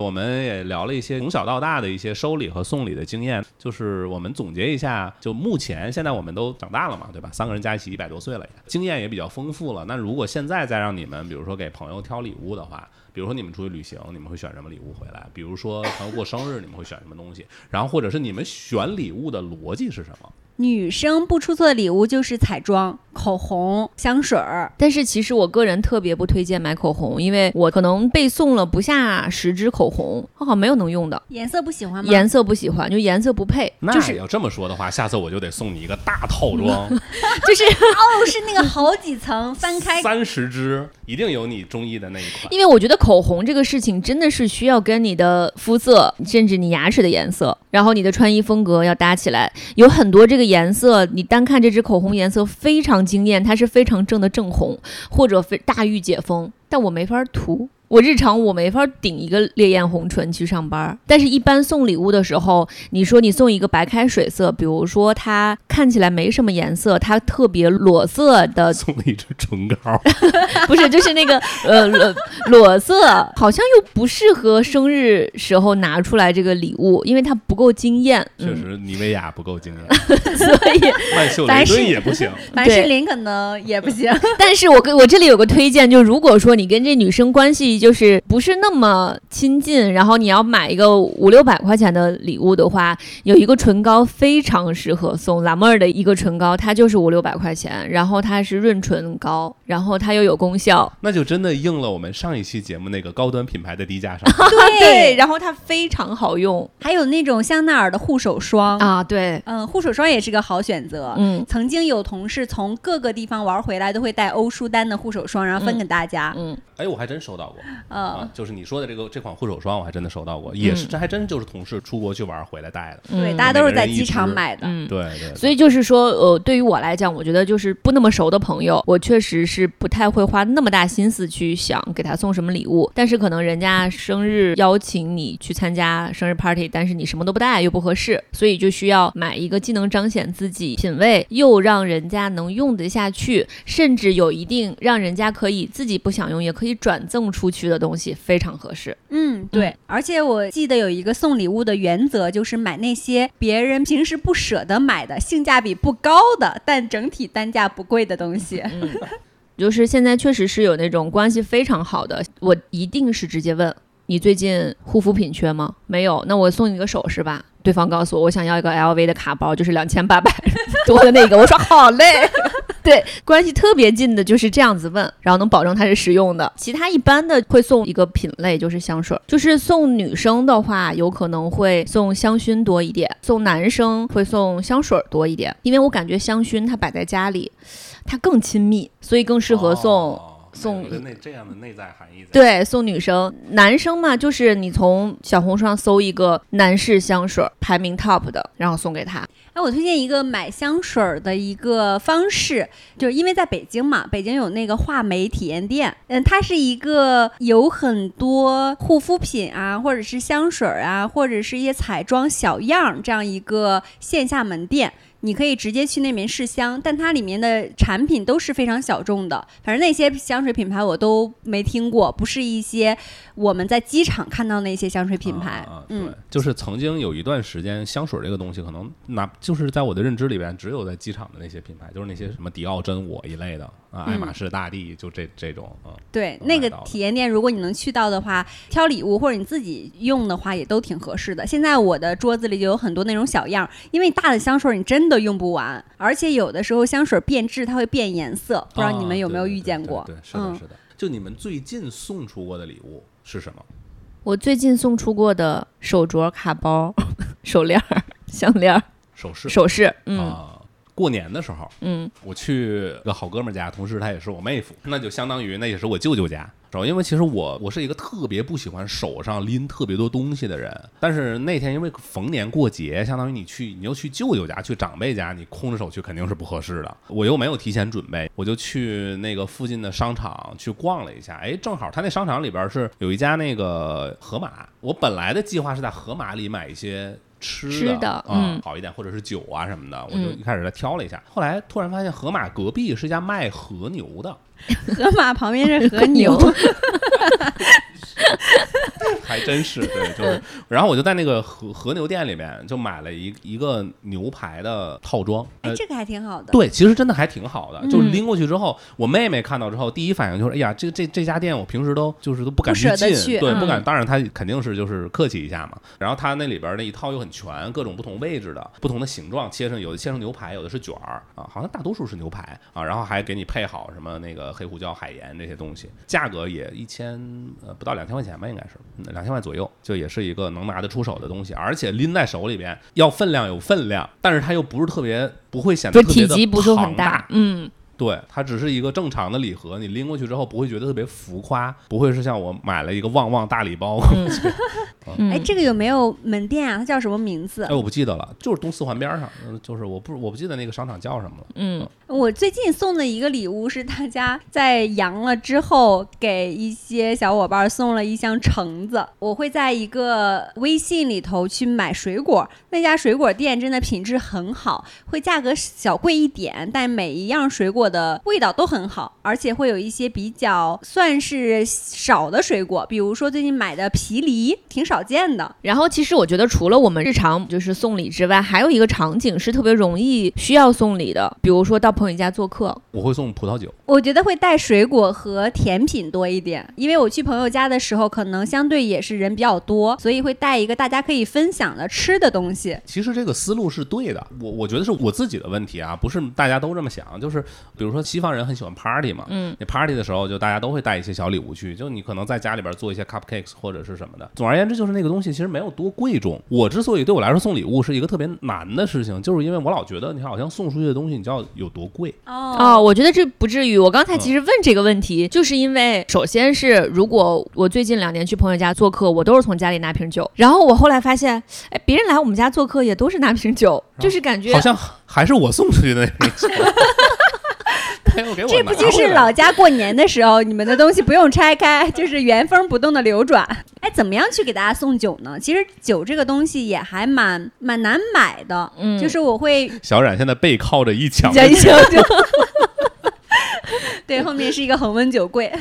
我们也聊了一些从小到大的一些收礼和送礼的经验，就是我们总结一下，就目前现在我们都长大了嘛，对吧？三个人加一起一百多岁了，经验也比较丰富了。那如果现在再让你们，比如说给朋友挑礼物的话，比如说你们出去旅行，你们会选什么礼物回来？比如说朋友过生日，你们会选什么东西？然后或者是你们选礼物的逻辑是什么？女生不出错的礼物就是彩妆、口红、香水儿。但是其实我个人特别不推荐买口红，因为我可能被送了不下十支口红，好像没有能用的。颜色不喜欢吗？颜色不喜欢，就颜色不配。那要这么说的话，下次我就得送你一个大套装，就是 哦，是那个好几层，翻开三十支，一定有你中意的那一款。因为我觉得口红这个事情真的是需要跟你的肤色，甚至你牙齿的颜色，然后你的穿衣风格要搭起来。有很多这个。颜色，你单看这支口红颜色非常惊艳，它是非常正的正红，或者非大御姐风，但我没法涂，我日常我没法顶一个烈焰红唇去上班，但是一般送礼物的时候，你说你送一个白开水色，比如说它看起来没什么颜色，它特别裸色的，送了一支唇膏，不是就是那个呃裸裸色，好像又不适合生日时候拿出来这个礼物，因为它不够惊艳。确实妮维雅不够惊艳，嗯，所以 曼秀雷敦也不行。凡对士林可能也不行。但是我跟我这里有个推荐，就如果说你跟这女生关系就是不是那么亲近，然后你要买一个五六百块钱的礼物的话，有一个唇膏非常适合送，拉妹儿的一个唇膏，它就是五六百块钱，然后它是润唇膏，然后它又有功效，那就真的应了我们上一期节目那个高端品牌的低价商 对，然后它非常好用。还有那种香奈儿的护手霜，啊，对，嗯，护手霜也是个好选择。嗯。曾经有同事从各个地方玩回来，都会带欧舒丹的护手霜，然后分给大家。嗯，哎，我还真收到过嗯啊，就是你说的这个这款护手霜，我还真的收到过，也是这还真就是同事出国去玩回来带的。对，嗯大家都是在机场买的。嗯。对对，所以就是说，呃，对于我来讲，我觉得就是不那么熟的朋友，我确实是不太会花那么大心思去想给他送什么礼物。但是可能人家生日邀请你去参加生日 party，但是你什么都不带又不合适，所以就需要买一个既能彰显自己品味，又让人家能用得下去，甚至有一定让人家可以自己不想用也可以转赠出去的东西，非常合适。嗯，对。而且我记得有一个送礼物的原则，就是买那些别人平时不舍得买的、性价比不高的，但整体单价不贵的东西。嗯，就是现在确实是有那种关系非常好的，我一定是直接问你最近护肤品缺吗？没有，那我送你个首饰吧。对方告诉我，我想要一个 LV 的卡包，就是两千八百多的那个。我说好嘞。对，关系特别近的就是这样子问，然后能保证它是实用的。其他一般的会送一个品类，就是香水儿。就是送女生的话，有可能会送香薰多一点；送男生会送香水儿多一点，因为我感觉香薰它摆在家里，它更亲密，所以更适合送。哦送这样的内在含义在。对，送女生，男生嘛，就是你从小红书上搜一个男士香水儿排名 top 的，然后送给他。哎，我推荐一个买香水儿的一个方式，就是因为在北京嘛，北京有那个画眉体验店，嗯，它是一个有很多护肤品啊，或者是香水儿啊，或者是一些彩妆小样儿这样一个线下门店。你可以直接去那边试香，但它里面的产品都是非常小众的，反正那些香水品牌我都没听过，不是一些我们在机场看到那些香水品牌。啊啊嗯对，，就是曾经有一段时间，香水这个东西可能哪就是在我的认知里边，只有在机场的那些品牌，就是那些什么迪奥、真我一类的啊，爱马仕、大地，就这这种啊。对，那个体验店，如果你能去到的话，挑礼物或者你自己用的话，也都挺合适的。现在我的桌子里就有很多那种小样，因为大的香水你真的用不完，而且有的时候香水变质，它会变颜色，不知道你们有没有遇见过？啊对对对对是的，嗯是的。就你们最近送出过的礼物是什么？我最近送出过的手镯、卡包、手链、项链、首饰首饰，嗯、啊。过年的时候，嗯我去个好哥们儿家，同时他也是我妹夫，那就相当于那也是我舅舅家。知道因为其实我我是一个特别不喜欢手上拎特别多东西的人，但是那天因为逢年过节，相当于你去你又去舅舅家、去长辈家，你空着手去肯定是不合适的。我又没有提前准备，我就去那个附近的商场去逛了一下。哎，正好他那商场里边是有一家那个盒马，我本来的计划是在盒马里买一些。吃吃的啊、嗯。好一点，或者是酒啊什么的，我就嗯一开始在挑了一下，后来突然发现河马隔壁是一家卖和牛的，河马旁边是和牛，还真是对，就是，然后我就在那个和和牛店里面就买了一一个牛排的套装，呃，，哎这个还挺好的。对，其实真的还挺好的，就是嗯拎过去之后，我妹妹看到之后，第一反应就是，哎呀，这这这家店我平时都就是都不敢不舍得进，对，不嗯敢，当然她肯定是就是客气一下嘛。然后她那里边那一套又很全，各种不同位置的、不同的形状，切成有的切成牛排，有的是卷儿啊，好像大多数是牛排啊，然后还给你配好什么那个黑胡椒、海盐这些东西，价格也一千呃不到两千块钱吧，应该是嗯两千块左右，就也是一个能拿得出手的东西，而且拎在手里边要分量有分量，但是它又不是特别不会显得特别的积不是很庞大，嗯，对，它只是一个正常的礼盒，你拎过去之后不会觉得特别浮夸，不会是像我买了一个旺旺大礼包。嗯哎，这个有没有门店啊？它叫什么名字哎，？我不记得了，就是东四环边上，嗯，就是我不我不记得那个商场叫什么了。嗯，我最近送的一个礼物是大家在阳了之后给一些小伙伴送了一箱橙子。我会在一个微信里头去买水果，那家水果店真的品质很好，会价格小贵一点，但每一样水果的味道都很好，而且会有一些比较算是少的水果，比如说最近买的皮梨，挺少见的。然后其实我觉得除了我们日常就是送礼之外，还有一个场景是特别容易需要送礼的，比如说到朋友家做客，我会送葡萄酒，我觉得会带水果和甜品多一点，因为我去朋友家的时候，可能相对也是人比较多，所以会带一个大家可以分享的吃的东西。其实这个思路是对的，我我觉得是我自己的问题啊，不是大家都这么想。就是比如说西方人很喜欢 party 嘛，嗯，你 party 的时候就大家都会带一些小礼物去，就你可能在家里边做一些 cupcakes 或者是什么的。总而言之，就是那个东西其实没有多贵重。我之所以对我来说送礼物是一个特别难的事情，就是因为我老觉得你好像送出去的东西，你知道有多贵。哦哦，我觉得这不至于。我刚才其实问这个问题，就是因为首先是如果我最近两年去朋友家做客，我都是从家里拿瓶酒，然后我后来发现，哎，别人来我们家做客也都是拿瓶酒，就是感觉好像还是我送出去的那瓶酒。没有给我这不就是老家过年的时候，你们的东西不用拆开，就是原封不动的流转。哎，怎么样去给大家送酒呢？其实酒这个东西也还蛮蛮难买的，嗯就是我会 小冉现在背靠着一墙讲一墙。对，后面是一个恒温酒柜。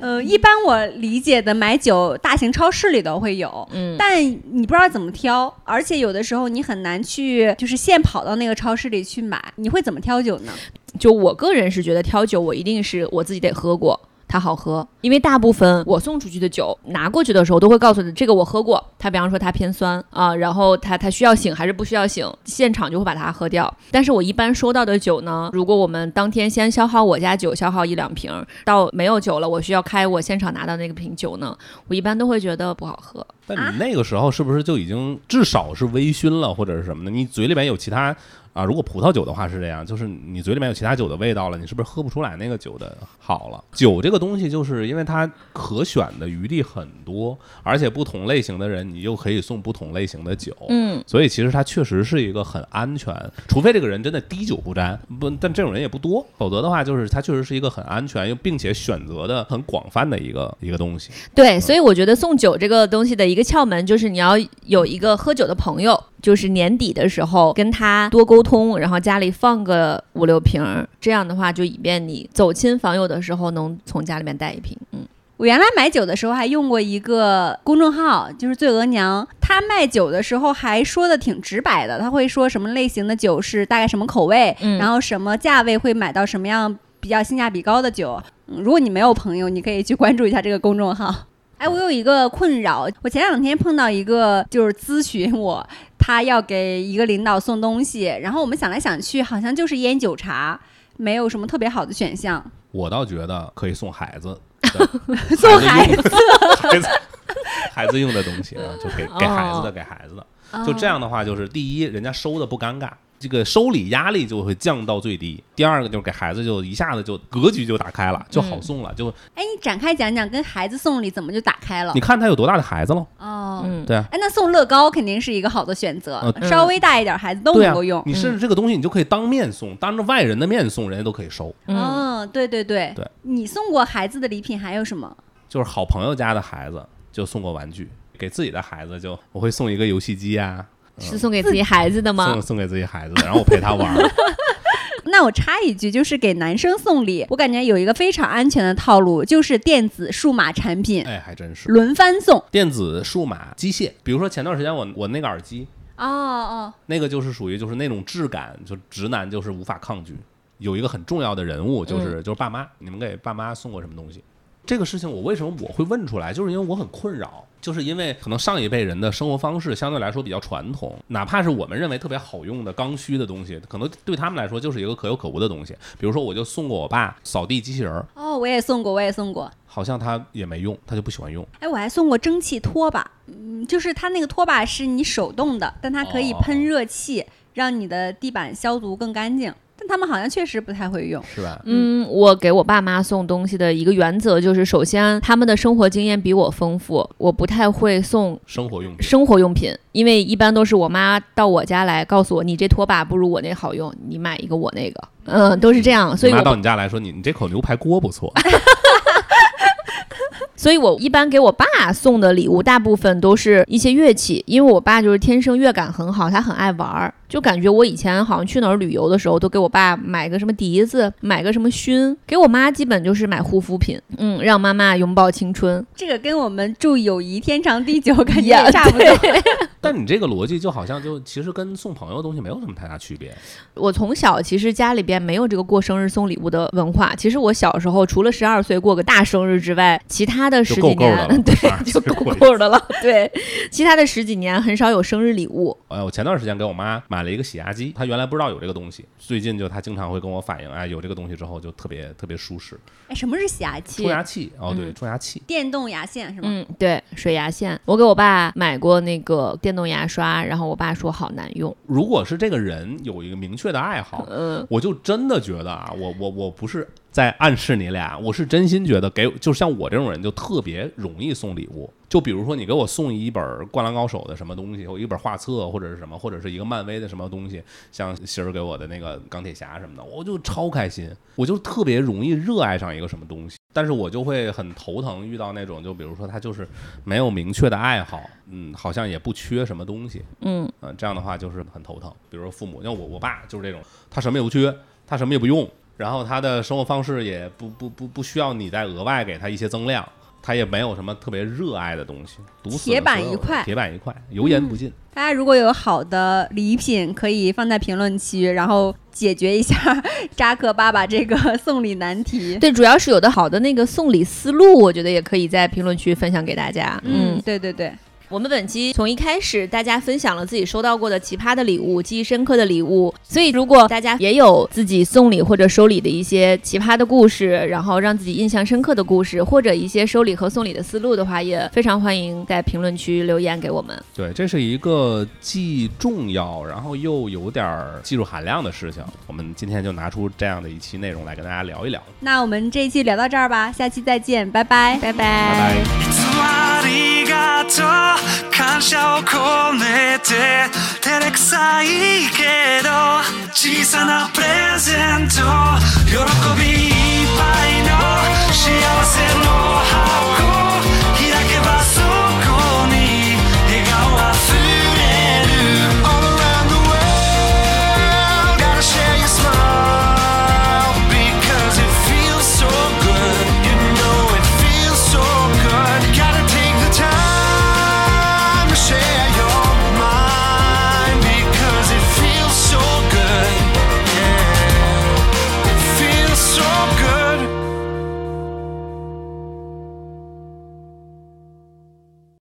嗯、一般我理解的买酒，大型超市里都会有，嗯但你不知道怎么挑，而且有的时候你很难去，就是现跑到那个超市里去买。你会怎么挑酒呢？就我个人是觉得挑酒，我一定是我自己得喝过。它好喝，因为大部分我送出去的酒拿过去的时候都会告诉你，这个我喝过。它比方说它偏酸啊，然后它它需要醒还是不需要醒，现场就会把它喝掉。但是我一般收到的酒呢，如果我们当天先消耗我家酒，消耗一两瓶，到没有酒了，我需要开我现场拿到那个瓶酒呢，我一般都会觉得不好喝。但你那个时候是不是就已经至少是微醺了，或者是什么的？你嘴里面有其他啊？如果葡萄酒的话是这样，就是你嘴里面有其他酒的味道了，你是不是喝不出来那个酒的好了？酒这个东西，就是因为它可选的余地很多，而且不同类型的人，你又可以送不同类型的酒。嗯，所以其实它确实是一个很安全，除非这个人真的滴酒不沾，不，但这种人也不多，否则的话就是它确实是一个很安全又并且选择的很广泛的一个一个东西。对，所以我觉得送酒这个东西的一个窍门就是你要有一个喝酒的朋友，就是年底的时候跟他多沟通，然后家里放个五六瓶儿，这样的话就以便你走亲访友的时候能从家里面带一瓶。嗯，我原来买酒的时候还用过一个公众号，就是醉额娘。他卖酒的时候还说的挺直白的，他会说什么类型的酒是大概什么口味，嗯然后什么价位会买到什么样比较性价比高的酒。嗯，如果你没有朋友，你可以去关注一下这个公众号。哎，我有一个困扰，我前两天碰到一个就是咨询我，他要给一个领导送东西，然后我们想来想去，好像就是烟酒茶，没有什么特别好的选项。我倒觉得可以送孩子，送孩子孩子 孩子用的东西啊，就给给孩子的，给孩子的。就这样的话，就是第一，人家收的不尴尬，这个收礼压力就会降到最低；第二个就是给孩子就一下子就格局就打开了，就好送了。就哎，你展开讲讲，跟孩子送礼怎么就打开了你？看他有多大的孩子了，哦，嗯，对啊。哎，那送乐高肯定是一个好的选择，嗯稍微大一点孩子都能够用。你甚至这个东西，你就可以当面送，当着外人的面送，人家都可以收。嗯，嗯，对对对，对你送过孩子的礼品还有什么？就是好朋友家的孩子就送过玩具，给自己的孩子就我会送一个游戏机啊，是送给自己孩子的吗送？送给自己孩子的，然后我陪他玩儿。那我插一句，就是给男生送礼，我感觉有一个非常安全的套路，就是电子数码产品哎，还真是。轮番送。电子、数码、机械，比如说前段时间我我那个耳机，哦哦，那个就是属于就是那种质感，就直男就是无法抗拒。有一个很重要的人物，就是、就是爸妈，你们给爸妈送过什么东西？这个事情我为什么我会问出来，就是因为我很困扰，就是因为可能上一辈人的生活方式相对来说比较传统，哪怕是我们认为特别好用的刚需的东西，可能对他们来说就是一个可有可无的东西。比如说，我就送过我爸扫地机器人儿，哦，我也送过，我也送过。好像他也没用，他就不喜欢用。哎，我还送过蒸汽拖把，嗯，就是它那个拖把是你手动的，但它可以哦喷热气，让你的地板消毒更干净。他们好像确实不太会用。是吧？嗯，我给我爸妈送东西的一个原则就是，首先他们的生活经验比我丰富，我不太会送生活用品，生活用品，因为一般都是我妈到我家来告诉我，你这拖把不如我那好用，你买一个我那个，嗯，都是这样，所以你妈到你家来说，你你这口牛排锅不错，所以我一般给我爸送的礼物，大部分都是一些乐器，因为我爸就是天生乐感很好，他很爱玩儿，就感觉我以前好像去哪儿旅游的时候，都给我爸买个什么笛子，买个什么熏，给我妈基本就是买护肤品，嗯，让妈妈拥抱青春。这个跟我们祝友谊天长地久感觉 也差不多。但你这个逻辑就好像就其实跟送朋友的东西没有什么太大区别。我从小其实家里边没有这个过生日送礼物的文化。其实我小时候除了十二岁过个大生日之外，其他的十就够够几年的了 对就够够的了。对，其他的十几年很少有生日礼物。哎，我前段时间给我妈买了一个洗牙机，他原来不知道有这个东西，最近就他经常会跟我反映，哎，有这个东西之后就特别特别舒适。哎，什么是洗牙器冲？牙器，哦对，嗯冲牙器，电动牙线是吗？嗯，对，水牙线，我给我爸买过那个电动牙刷，然后我爸说好难用。如果是这个人有一个明确的爱好，嗯，我就真的觉得啊，我我我不是在暗示你俩，我是真心觉得给，就像我这种人就特别容易送礼物。就比如说你给我送一本《灌篮高手》的什么东西，或一本画册，或者是什么，或者是一个漫威的什么东西，像芯儿给我的那个钢铁侠什么的，我就超开心，我就特别容易热爱上一个什么东西。但是我就会很头疼，遇到那种就比如说他就是没有明确的爱好，嗯，好像也不缺什么东西，嗯，嗯，这样的话就是很头疼。比如说父母，像我我爸就是这种，他什么也不缺，他什么也不用，然后他的生活方式也不不不不需要你再额外给他一些增量，他也没有什么特别热爱的东西，堵死铁板一块铁板一块，油盐不进。大家如果有好的礼品，可以放在评论区，然后解决一下扎克爸爸这个送礼难题。对，主要是有的好的那个送礼思路，我觉得也可以在评论区分享给大家。嗯，对对对，我们本期从一开始，大家分享了自己收到过的奇葩的礼物、记忆深刻的礼物。所以，如果大家也有自己送礼或者收礼的一些奇葩的故事，然后让自己印象深刻的故事，或者一些收礼和送礼的思路的话，也非常欢迎在评论区留言给我们。对，这是一个既重要，然后又有点儿技术含量的事情。我们今天就拿出这样的一期内容来跟大家聊一聊。那我们这一期聊到这儿吧，下期再见，拜拜，拜拜拜拜。感謝を込めて照れくさいけど小さなプレゼント喜びいっぱいの幸せの箱開けばそう